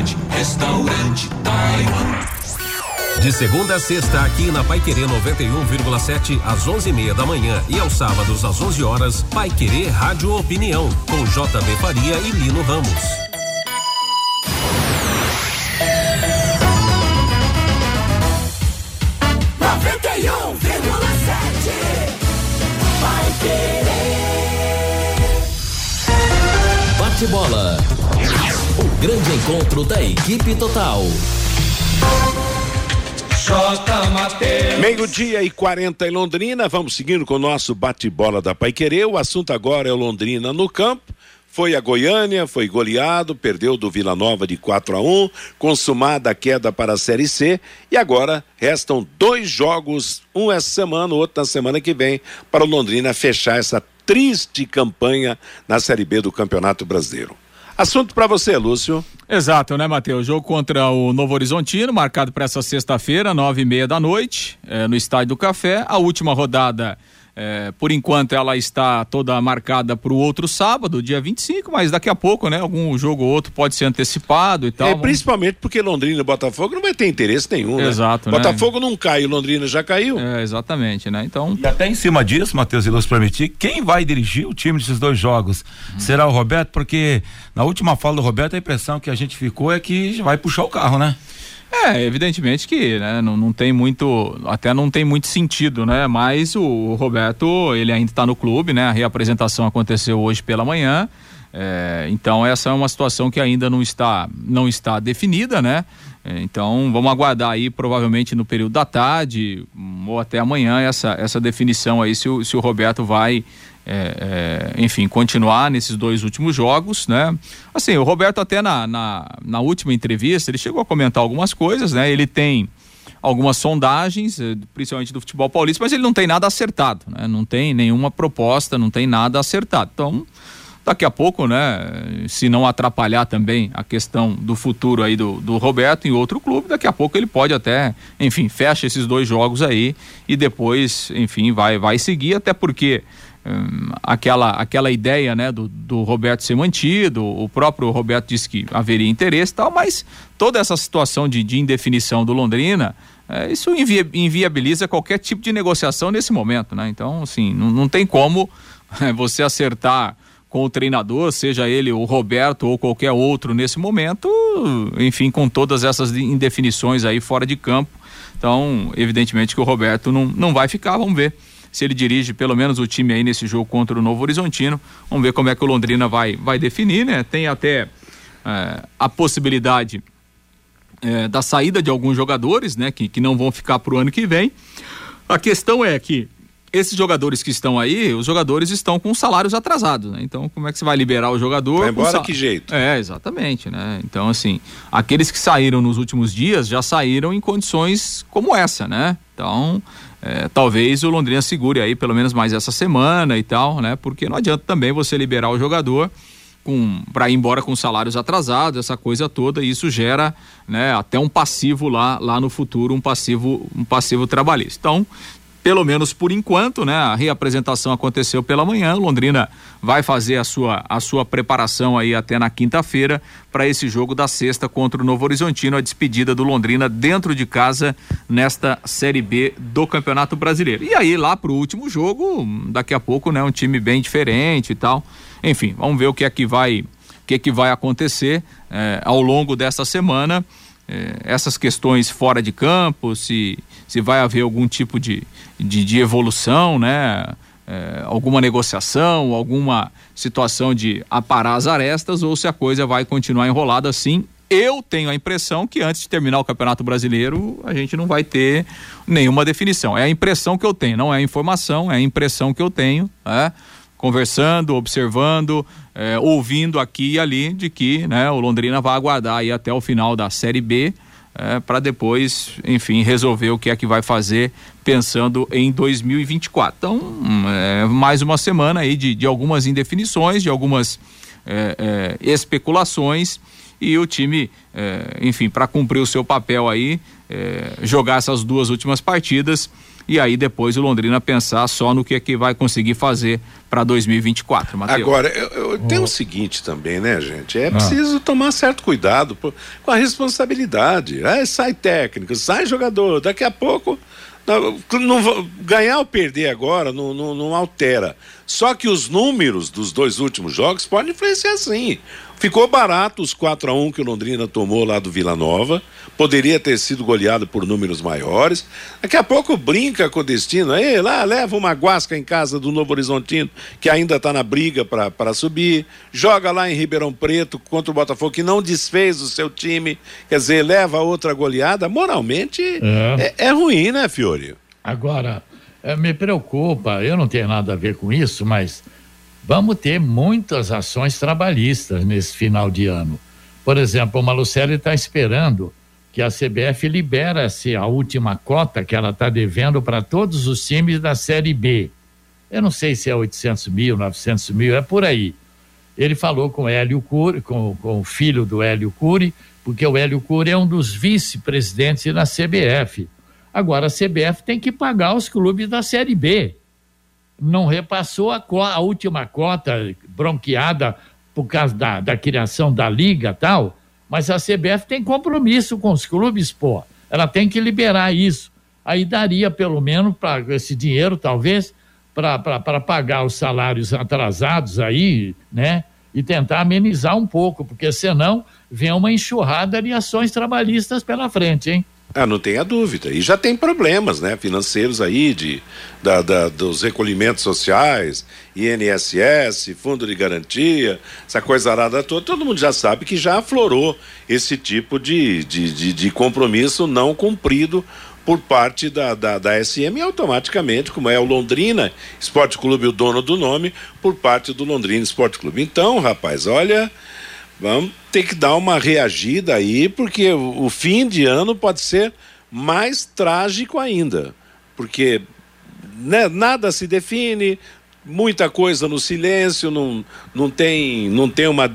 restaurante Taiwan. De segunda a sexta, aqui na Pai Querer 91,7 às 11:30 da manhã e aos sábados às 11 horas, Pai Querer Rádio Opinião com JB Faria e Lino Ramos. Noventa e um vírgula sete. Vai querer. Bate bola. Grande encontro da equipe total. Meio-dia e 40 em Londrina, vamos seguindo com o nosso bate-bola da Paiquerê. O assunto agora é o Londrina no campo. Foi a Goiânia, foi goleado, perdeu do Vila Nova de 4 a 1, consumada a queda para a Série C e agora restam dois jogos, um essa semana, outro na semana que vem, para o Londrina fechar essa triste campanha na Série B do Campeonato Brasileiro. Assunto para você, Lúcio. Exato, né, Matheus? Jogo contra o Novo Horizontino, marcado para essa sexta-feira, nove e meia da noite, eh, no Estádio do Café. A última rodada, eh, por enquanto, ela está toda marcada para o outro sábado, dia 25, mas daqui a pouco, né, algum jogo ou outro pode ser antecipado e tal. É, Vamos- principalmente porque Londrina e Botafogo não vai ter interesse nenhum, né? Exato, né? Botafogo não cai, Londrina já caiu. É, exatamente, né? Então. E até em cima disso, Matheus, e nos permitir, quem vai dirigir o time desses dois jogos? Será o Roberto? Porque na última fala do Roberto, a impressão que a gente ficou é que vai puxar o carro, né? É, evidentemente que né, não, não tem muito, até não tem muito sentido, né? Mas o, Roberto, ele ainda está no clube, né? A reapresentação aconteceu hoje pela manhã. é, então essa é uma situação que ainda não está, não está definida, né? É, Então vamos aguardar aí, provavelmente no período da tarde ou até amanhã essa, essa definição aí se o, se o Roberto vai é, é, enfim, continuar nesses dois últimos jogos, né? Assim, o Roberto até na, na, na última entrevista, ele chegou a comentar algumas coisas, né? Ele tem algumas sondagens, eh, principalmente do futebol paulista, mas ele não tem nada acertado, né? Não tem nenhuma proposta, não tem nada acertado. Então, daqui a pouco, né? Se não atrapalhar também a questão do futuro aí do, do Roberto em outro clube, daqui a pouco ele pode até, enfim, fecha esses dois jogos aí e depois, enfim, vai, vai seguir, até porque hum, aquela, aquela ideia, né, do, do Roberto ser mantido, o próprio Roberto disse que haveria interesse e tal, mas toda essa situação de, de indefinição do Londrina, é, isso invia- inviabiliza qualquer tipo de negociação nesse momento, né? Então, assim, não, não tem como é, você acertar com o treinador, seja ele o Roberto ou qualquer outro nesse momento, enfim, com todas essas indefinições aí fora de campo. Então, evidentemente que o Roberto não, não vai ficar, vamos ver se ele dirige pelo menos o time aí nesse jogo contra o Novo Horizontino. Vamos ver como é que o Londrina vai, vai definir, né? Tem até é, a possibilidade é, da saída de alguns jogadores, né? Que, que não vão ficar para o ano que vem. A questão é que esses jogadores que estão aí, os jogadores estão com salários atrasados, né? Então, como é que você vai liberar o jogador? Vai embora sal- que jeito? É, exatamente, né? Então, assim, aqueles que saíram nos últimos dias já saíram em condições como essa, né? Então, é, talvez o Londrina segure aí pelo menos mais essa semana e tal, né? Porque não adianta também você liberar o jogador com para ir embora com salários atrasados, essa coisa toda, e isso gera, né, até um passivo lá lá no futuro, um passivo um passivo trabalhista. Então, pelo menos por enquanto, né? A reapresentação aconteceu pela manhã. Londrina vai fazer a sua, a sua preparação aí até na quinta-feira para esse jogo da sexta contra o Novo Horizontino, a despedida do Londrina dentro de casa nesta Série B do Campeonato Brasileiro. E aí lá pro último jogo, daqui a pouco, né? Um time bem diferente e tal. Enfim, vamos ver o que é que vai, o que é que vai acontecer eh, ao longo dessa semana eh, essas questões fora de campo, se, se vai haver algum tipo de, de, de evolução, né? Eh, alguma negociação, alguma situação de aparar as arestas ou se a coisa vai continuar enrolada assim. Eu tenho a impressão que antes de terminar o Campeonato Brasileiro a gente não vai ter nenhuma definição. É a impressão que eu tenho, não é a informação, é a impressão que eu tenho, né? conversando, observando, eh, ouvindo aqui e ali de que né, o Londrina vai aguardar aí até o final da Série B para depois, enfim, resolver o que é que vai fazer pensando em 2024. Então, é mais uma semana aí de, de algumas indefinições, de algumas é, é, especulações e o time, é, enfim, para cumprir o seu papel aí, é, jogar essas duas últimas partidas e aí depois o Londrina pensar só no que é que vai conseguir fazer para 2024. Mateus. Agora, eu, eu tem o seguinte também, né, gente? É preciso tomar certo cuidado por- com a responsabilidade. Aí sai técnico, sai jogador, daqui a pouco. Não, não ganhar ou perder agora não, não, não altera. Só que os números dos dois últimos jogos podem influenciar sim. Ficou barato os 4 a 1 que o Londrina tomou lá do Vila Nova. Poderia ter sido goleado por números maiores. Daqui a pouco brinca com o destino. Aí lá leva uma guasca em casa do Novo Horizontino, que ainda está na briga para subir. Joga lá em Ribeirão Preto contra o Botafogo, que não desfez o seu time. Quer dizer, leva outra goleada. Moralmente É. é, é ruim, né, Fiore? Agora, eh, me preocupa, eu não tenho nada a ver com isso, mas vamos ter muitas ações trabalhistas nesse final de ano. Por exemplo, o Malucelli está esperando que a CBF libera-se a última cota que ela está devendo para todos os times da Série B. Eu não sei se é 800 mil, 900 mil, é por aí. Ele falou com Hélio Cury, com, com o filho do Hélio Cury, porque o Hélio Cury é um dos vice-presidentes da CBF. Agora a CBF tem que pagar os clubes da Série B. Não repassou a, a última cota bronqueada por causa da, da criação da liga tal, mas a CBF tem compromisso com os clubes, pô. Ela tem que liberar isso. Aí daria pelo menos para esse dinheiro, talvez, para pagar os salários atrasados aí, né? E tentar amenizar um pouco, porque senão vem uma enxurrada de ações trabalhistas pela frente, hein? Ah, não tenha dúvida. E já tem problemas, né, financeiros aí de da, da- dos recolhimentos sociais, INSS, fundo de garantia, essa coisa arada toda. Todo mundo já sabe que já aflorou esse tipo de, de, de, de compromisso não cumprido por parte da, da, da SM e automaticamente, como é o Londrina Esporte Clube, o dono do nome, por parte do Londrina Esporte Clube. Então, rapaz, olha, Vamos ter que dar uma reagida aí, porque o, fim de ano pode ser mais trágico ainda. Porque né, nada se define, muita coisa no silêncio, não, não tem, não tem uma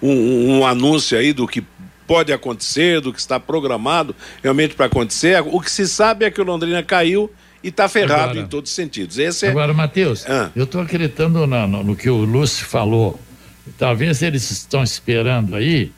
um, um anúncio aí do que pode acontecer, do que está programado realmente para acontecer. O que se sabe é que o Londrina caiu e está ferrado Agora- em todos os sentidos. Esse é... Agora, Matheus, Ah. eu estou acreditando na- no, no que o Lúcio falou. Talvez eles estão esperando aí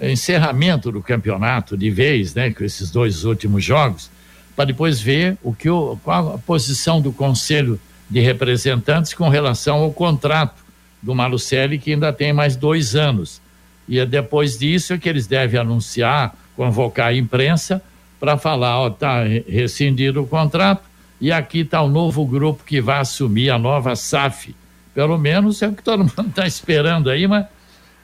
encerramento do campeonato de vez, né, com esses dois últimos jogos, para depois ver o que o, qual a posição do Conselho de Representantes com relação ao contrato do Malucelli, que ainda tem mais dois anos. E é depois disso é que eles devem anunciar, convocar a imprensa para falar, ó, tá re- rescindido o contrato e aqui está o novo grupo que vai assumir a nova SAF. Pelo menos é o que todo mundo está esperando aí, mas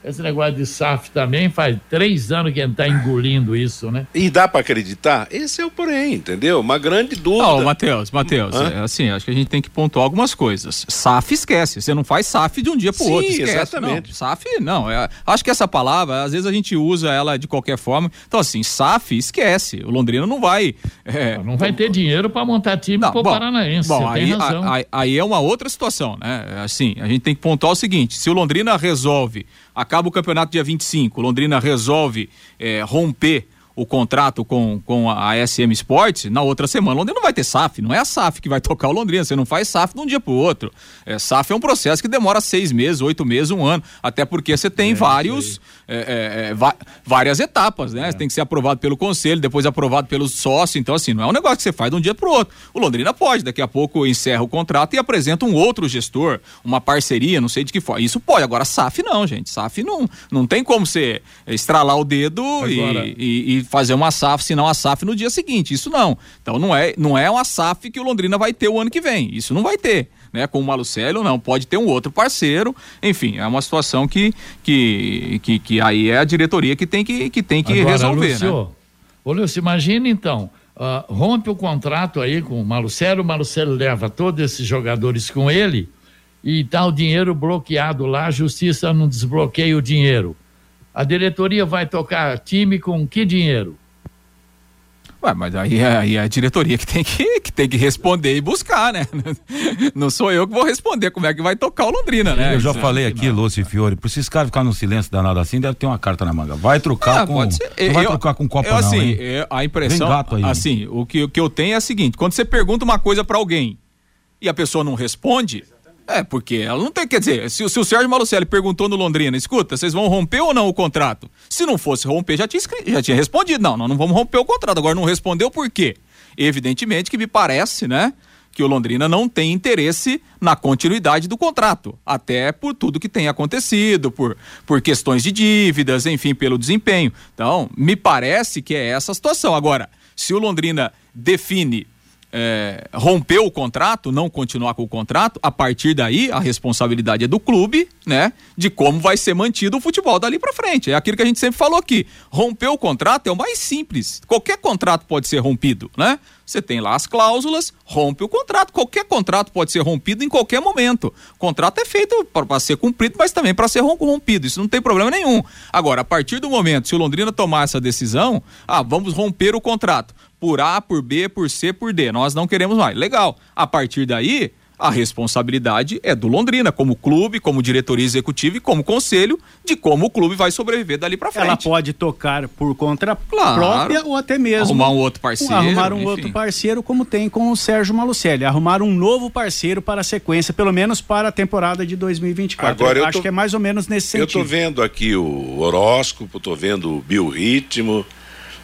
esse negócio de SAF também faz três anos que a gente está engolindo isso, né? E dá para acreditar? Esse é o porém, entendeu? Uma grande dúvida. Não, Matheus, Matheus, é, assim, acho que a gente tem que pontuar algumas coisas. SAF esquece, você não faz SAF de um dia pro Sim, outro, esquece. exatamente. Não, SAF não, é- acho que essa palavra, às vezes a gente usa ela de qualquer forma. Então assim, SAF esquece, o Londrina não vai... é, Não vai ter dinheiro para montar time para o Paranaense, Bom, aí, tem razão. a- a- aí é uma outra situação, né? Assim, a gente tem que pontuar o seguinte: se o Londrina resolve, acaba o campeonato dia 25, o Londrina resolve é, romper o contrato com, com a SM Sports, na outra semana o Londrina não vai ter SAF, não é a SAF que vai tocar o Londrina, você não faz SAF de um dia pro outro. É, SAF é um processo que demora seis meses, oito meses, um ano, até porque você tem vários, é, é, é, várias etapas, né? Você tem que ser aprovado pelo conselho, depois aprovado pelos sócios, então assim, não é um negócio que você faz de um dia pro outro. O Londrina pode, daqui a pouco encerra o contrato e apresenta um outro gestor, uma parceria, não sei de que forma. Isso pode, agora SAF não, gente. SAF não, não tem como você estralar o dedo e- Agora- e, e fazer uma SAF, senão a SAF no dia seguinte. Isso não. Então não é, não é uma SAF que o Londrina vai ter o ano que vem. Isso não vai ter. Né, com o Malucelli ou não, pode ter um outro parceiro, enfim, é uma situação que, que, que, que aí é a diretoria que tem que, que, tem que Agora, resolver. Lúcio, né? Ô, Lúcio, imagina então, ah, rompe o contrato aí com o Malucelo, o Malucelo leva todos esses jogadores com ele e tá o dinheiro bloqueado lá, a justiça não desbloqueia o dinheiro. A diretoria vai tocar time com que dinheiro? Ué, mas aí, é, aí é a diretoria que tem que, que tem que responder e buscar, né? Não sou eu que vou responder como é que vai tocar o Londrina, né? Eu já falei aqui, Lúcio Fiore, por esses caras ficarem no silêncio danado assim, deve ter uma carta na manga. Vai trocar ah, com. Não vai eu, trocar com copo, eu, assim, não. Eu, a impressão. gato aí. Assim, o que, o que eu tenho é o seguinte: quando você pergunta uma coisa para alguém e a pessoa não responde, é, porque ela não tem, quer dizer, se, se o Sérgio Malucelli perguntou no Londrina, escuta, vocês vão romper ou não o contrato? Se não fosse romper, já tinha, já tinha respondido, não, não, não vamos romper o contrato, agora não respondeu por quê? Evidentemente que me parece, né, que o Londrina não tem interesse na continuidade do contrato, até por tudo que tem acontecido, por, por questões de dívidas, enfim, pelo desempenho. Então, me parece que é essa a situação. Agora, se o Londrina define é, o contrato, não continuar com o contrato, a partir daí a responsabilidade é do clube, né? De como vai ser mantido o futebol dali para frente. É aquilo que a gente sempre falou aqui. Romper o contrato é o mais simples. Qualquer contrato pode ser rompido, né? Você tem lá as cláusulas, rompe o contrato. Qualquer contrato pode ser rompido em qualquer momento. O contrato é feito para ser cumprido, mas também para ser rompido. Isso não tem problema nenhum. Agora, a partir do momento, se o Londrina tomar essa decisão, ah, vamos romper o contrato por A, por B, por C, por D. Nós não queremos mais. Legal. A partir daí, a responsabilidade é do Londrina, como clube, como diretoria executiva e como conselho, de como o clube vai sobreviver dali para frente. Ela pode tocar por conta claro. própria ou até mesmo arrumar um outro parceiro, arrumar um enfim. outro parceiro, como tem com o Sérgio Malucelli, arrumar um novo parceiro para a sequência, pelo menos para a temporada de 2024. Agora, eu, eu acho tô, que é mais ou menos nesse sentido. Eu estou vendo aqui o horóscopo, estou vendo o biorritmo,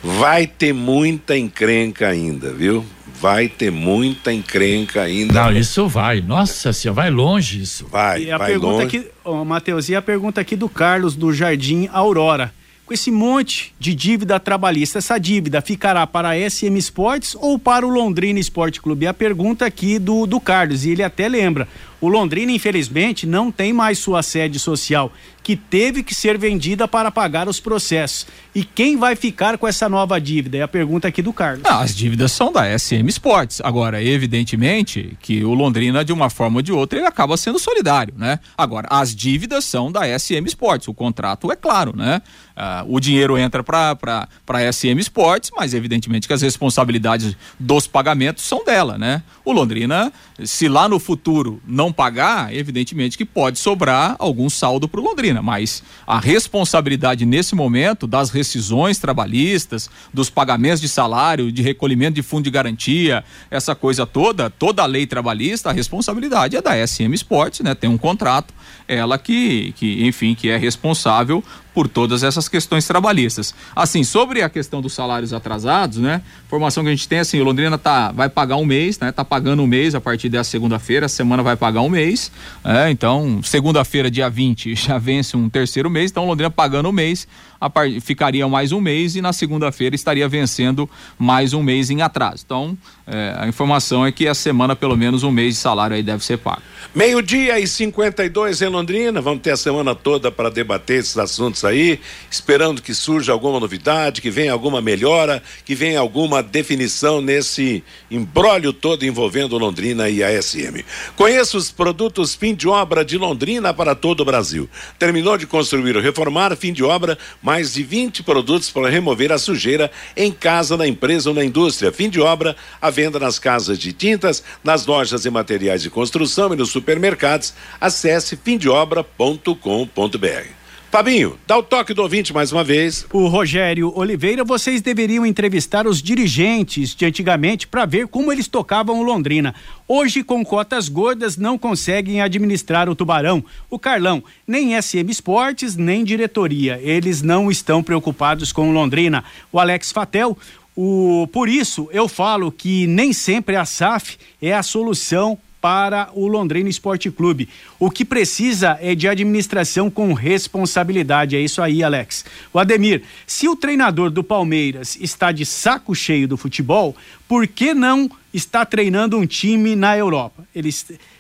Vai ter muita encrenca ainda, viu? Vai ter muita encrenca ainda. Não, isso vai. Nossa senhora, vai longe isso. Vai, e a vai pergunta longe. Aqui, oh, Matheus, e a pergunta aqui do Carlos do Jardim Aurora. Com esse monte de dívida trabalhista, essa dívida ficará para a SM Sports ou para o Londrina Esporte Clube? É a pergunta aqui do, do Carlos, e ele até lembra. O Londrina, infelizmente, não tem mais sua sede social, que teve que ser vendida para pagar os processos. E quem vai ficar com essa nova dívida? É a pergunta aqui do Carlos. Ah, as dívidas são da SM Sports. Agora, evidentemente que o Londrina, de uma forma ou de outra, ele acaba sendo solidário, né? Agora, as dívidas são da SM Sports. O contrato é claro, né? Ah, o dinheiro entra para a SM Sports, mas evidentemente que as responsabilidades dos pagamentos são dela, né? O Londrina, se lá no futuro não pagar, evidentemente que pode sobrar algum saldo para o Londrina, mas a responsabilidade nesse momento das rescisões trabalhistas, dos pagamentos de salário, de recolhimento de fundo de garantia, essa coisa toda, toda a lei trabalhista, a responsabilidade é da SM Sports, né? Tem um contrato, ela que, que enfim, que é responsável por todas essas questões trabalhistas. Assim, sobre a questão dos salários atrasados, né? Informação que a gente tem assim, Londrina tá vai pagar um mês, né? Tá pagando um mês a partir dessa segunda-feira, a semana vai pagar um mês, né? Então, segunda-feira, dia 20, já vence um terceiro mês, então Londrina pagando um mês, par... ficaria mais um mês e na segunda-feira estaria vencendo mais um mês em atraso. Então, é, a informação é que a semana pelo menos um mês de salário aí deve ser pago. Meio-dia e 52 em Londrina, vamos ter a semana toda para debater esses assuntos aí, esperando que surja alguma novidade, que venha alguma melhora, que venha alguma definição nesse embrólio todo envolvendo Londrina e a SM. Conheça os produtos fim de obra de Londrina para todo o Brasil. Terminou de construir ou reformar, fim de obra, mais de 20 produtos para remover a sujeira em casa, na empresa ou na indústria. Fim de obra, a venda nas casas de tintas, nas lojas e materiais de construção e nos supermercados. Acesse fimdeobra.com.br. Fabinho, dá o toque do ouvinte mais uma vez. O Rogério Oliveira, vocês deveriam entrevistar os dirigentes de antigamente para ver como eles tocavam o Londrina. Hoje, com cotas gordas, não conseguem administrar o Tubarão. O Carlão, nem SM Esportes, nem diretoria. Eles não estão preocupados com o Londrina. O Alex Fatel, o, por isso eu falo que nem sempre a SAF é a solução para o Londrina Esporte Clube. O que precisa é de administração com responsabilidade. É isso aí, Alex. O Ademir, se o treinador do Palmeiras está de saco cheio do futebol, por que não está treinando um time na Europa? Ele,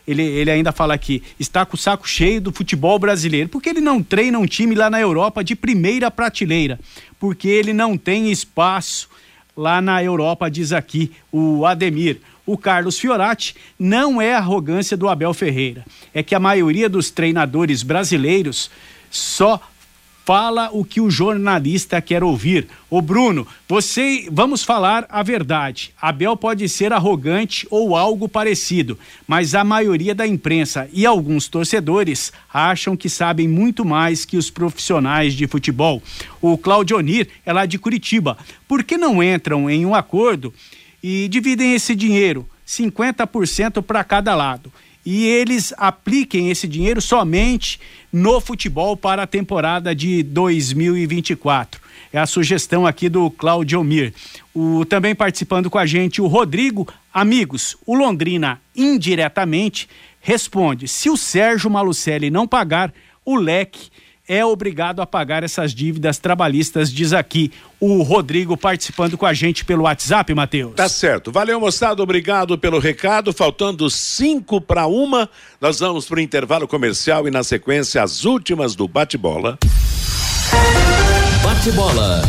ele, ele ainda fala aqui, está com o saco cheio do futebol brasileiro. Por que ele não treina um time lá na Europa de primeira prateleira? Porque ele não tem espaço lá na Europa, diz aqui o Ademir o Carlos Fiorati, não é arrogância do Abel Ferreira. É que a maioria dos treinadores brasileiros só fala o que o jornalista quer ouvir. Ô Bruno, você, vamos falar a verdade. Abel pode ser arrogante ou algo parecido, mas a maioria da imprensa e alguns torcedores acham que sabem muito mais que os profissionais de futebol. O Claudio Onir é lá de Curitiba. Por que não entram em um acordo e dividem esse dinheiro, 50% para cada lado? e eles apliquem esse dinheiro somente no futebol para a temporada de 2024. É a sugestão aqui do Claudio Mir. O, também participando com a gente o Rodrigo. Amigos, o Londrina indiretamente responde: se o Sérgio Malucelli não pagar, o leque é obrigado a pagar essas dívidas trabalhistas, diz aqui o Rodrigo participando com a gente pelo WhatsApp, Matheus. Tá certo. Valeu, moçada. Obrigado pelo recado. Faltando cinco para uma, nós vamos para o intervalo comercial e na sequência as últimas do bate-bola. Bate-bola.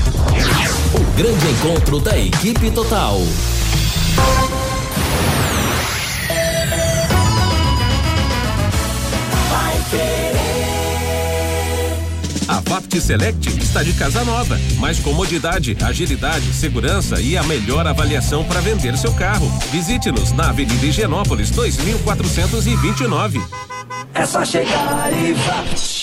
O grande encontro da equipe total. A Vapt Select está de casa nova. Mais comodidade, agilidade, segurança e a melhor avaliação para vender seu carro. Visite-nos na Avenida Higienópolis 2429. É só chegar e Vapt.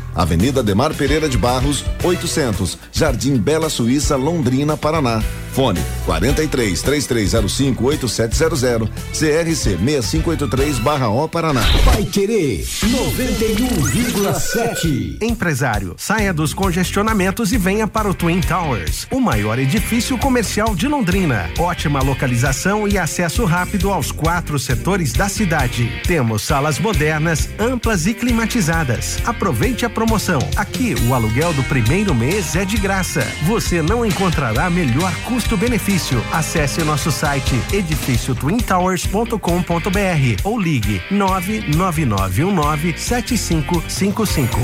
Avenida Demar Pereira de Barros, 800, Jardim Bela Suíça, Londrina, Paraná. Fone 43 3305 8700 CRC 6583/O Paraná. Vai querer 91,7. Empresário, saia dos congestionamentos e venha para o Twin Towers, o maior edifício comercial de Londrina. Ótima localização e acesso rápido aos quatro setores da cidade. Temos salas modernas, amplas e climatizadas. Aproveite a promoção. Aqui o aluguel do primeiro mês é de graça. Você não encontrará melhor custo-benefício. Acesse nosso site edifíciotwintowers.com.br ou ligue 999197555.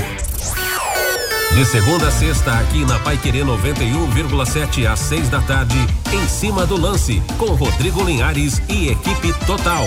De segunda a sexta, aqui na Pai Querer 91,7 às 6 da tarde, em cima do lance, com Rodrigo Linhares e equipe total.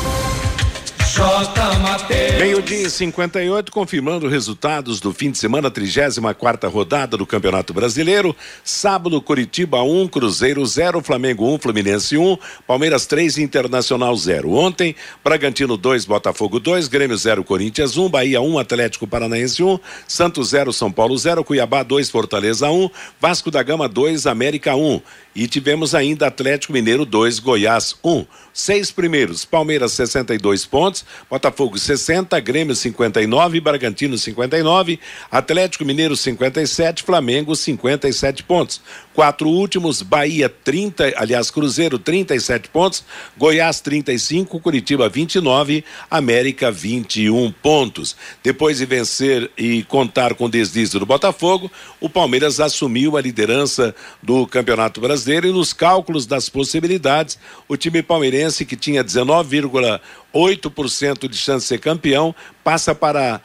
J. Mateus. Meio-dia e 58, confirmando resultados do fim de semana, 34 rodada do Campeonato Brasileiro. Sábado, Curitiba 1, um, Cruzeiro 0, Flamengo 1, um, Fluminense 1, um, Palmeiras 3, Internacional 0. Ontem, Bragantino 2, Botafogo 2, Grêmio 0, Corinthians 1, Bahia 1, Atlético Paranaense 1, Santos 0, São Paulo 0, Cuiabá 2, Fortaleza 1, Vasco da Gama 2, América 1. E tivemos ainda Atlético Mineiro 2, Goiás 1. Seis primeiros, Palmeiras 62 pontos, Botafogo 60, Grêmio 59, Bragantino 59, Atlético Mineiro 57, Flamengo 57 pontos. Quatro últimos, Bahia 30, aliás, Cruzeiro 37 pontos, Goiás 35, Curitiba 29, América 21 pontos. Depois de vencer e contar com o deslize do Botafogo, o Palmeiras assumiu a liderança do Campeonato Brasileiro e nos cálculos das possibilidades, o time palmeirense que tinha 19,8% de chance de ser campeão passa para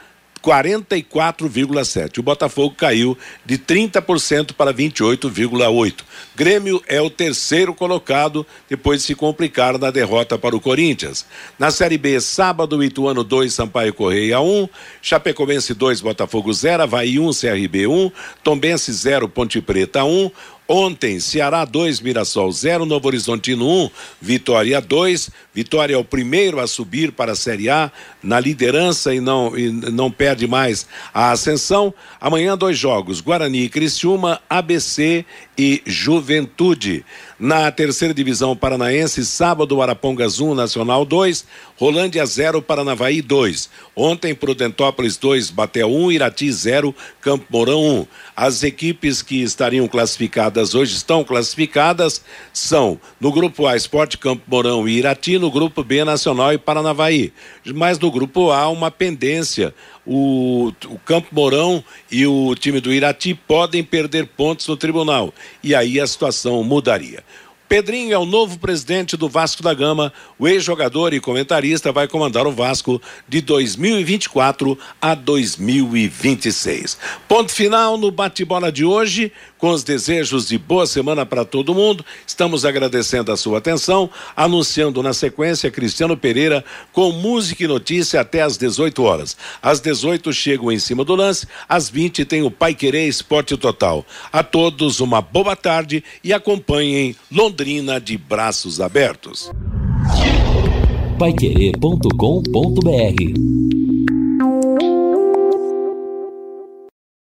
44,7. O Botafogo caiu de 30% para 28,8. Grêmio é o terceiro colocado depois de se complicar na derrota para o Corinthians. Na Série B, sábado, Ituano 2, Sampaio Correia 1, Chapecoense 2, Botafogo 0, Havaí 1, CRB 1, Tombense 0, Ponte Preta 1, Ontem, Ceará 2, Mirassol 0, Novo Horizontino 1, um, Vitória 2. Vitória é o primeiro a subir para a Série A na liderança e não, e não perde mais a ascensão. Amanhã, dois jogos: Guarani e Criciúma, ABC e Juventude. Na terceira divisão paranaense, sábado, Arapongas 1, Nacional 2, Rolândia 0, Paranavaí 2. Ontem, Prudentópolis 2, Batel 1, Irati 0, Campo Mourão 1. As equipes que estariam classificadas hoje estão classificadas são no grupo A, Esporte Campo Mourão e Irati, no grupo B, Nacional e Paranavaí. Mas no grupo A, uma pendência o, o Campo Mourão e o time do Irati podem perder pontos no tribunal. E aí a situação mudaria. Pedrinho é o novo presidente do Vasco da Gama. O ex-jogador e comentarista vai comandar o Vasco de 2024 a 2026. Ponto final no bate-bola de hoje, com os desejos de boa semana para todo mundo. Estamos agradecendo a sua atenção, anunciando na sequência Cristiano Pereira com música e notícia até às 18 horas. Às 18 chegam em cima do lance, às 20 tem o Pai Querer Esporte Total. A todos uma boa tarde e acompanhem Londrina de braços abertos. Paiquerê.com.br